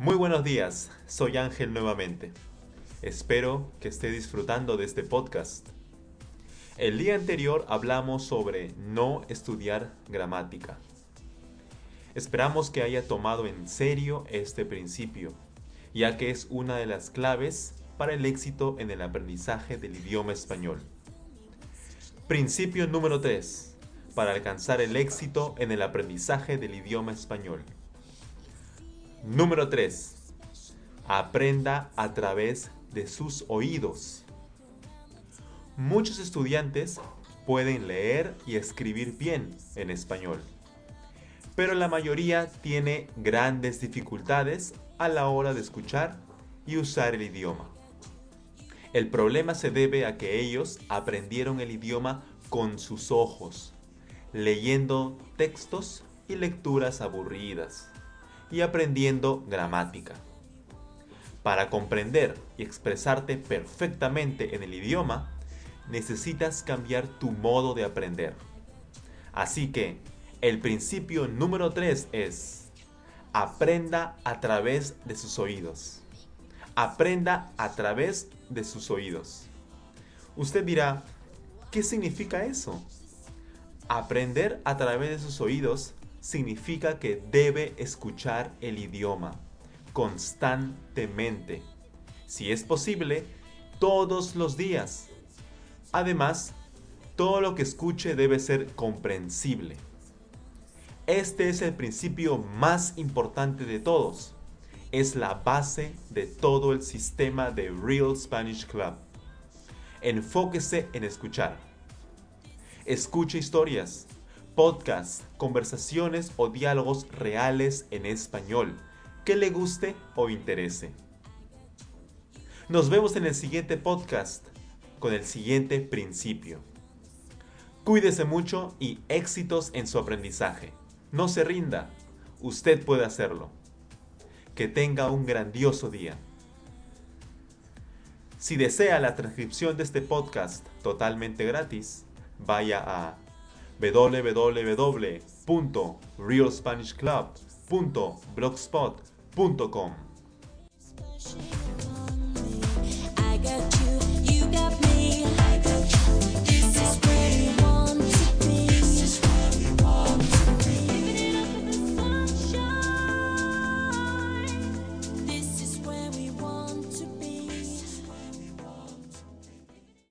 Muy buenos días, soy Ángel nuevamente. Espero que esté disfrutando de este podcast. El día anterior hablamos sobre no estudiar gramática. Esperamos que haya tomado en serio este principio, ya que es una de las claves para el éxito en el aprendizaje del idioma español. Principio número 3. Para alcanzar el éxito en el aprendizaje del idioma español. Número 3. Aprenda a través de sus oídos. Muchos estudiantes pueden leer y escribir bien en español, pero la mayoría tiene grandes dificultades a la hora de escuchar y usar el idioma. El problema se debe a que ellos aprendieron el idioma con sus ojos, leyendo textos y lecturas aburridas y aprendiendo gramática. Para comprender y expresarte perfectamente en el idioma, necesitas cambiar tu modo de aprender. Así que, el principio número 3 es, aprenda a través de sus oídos. Aprenda a través de sus oídos. Usted dirá, ¿qué significa eso? Aprender a través de sus oídos significa que debe escuchar el idioma constantemente. Si es posible, todos los días. Además, todo lo que escuche debe ser comprensible. Este es el principio más importante de todos. Es la base de todo el sistema de Real Spanish Club. Enfóquese en escuchar. Escuche historias, podcasts, conversaciones o diálogos reales en español que le guste o interese. Nos vemos en el siguiente podcast con el siguiente principio. Cuídese mucho y éxitos en su aprendizaje. No se rinda, usted puede hacerlo. Que tenga un grandioso día. Si desea la transcripción de este podcast totalmente gratis, vaya a www.realspanishclub.blogspot.com.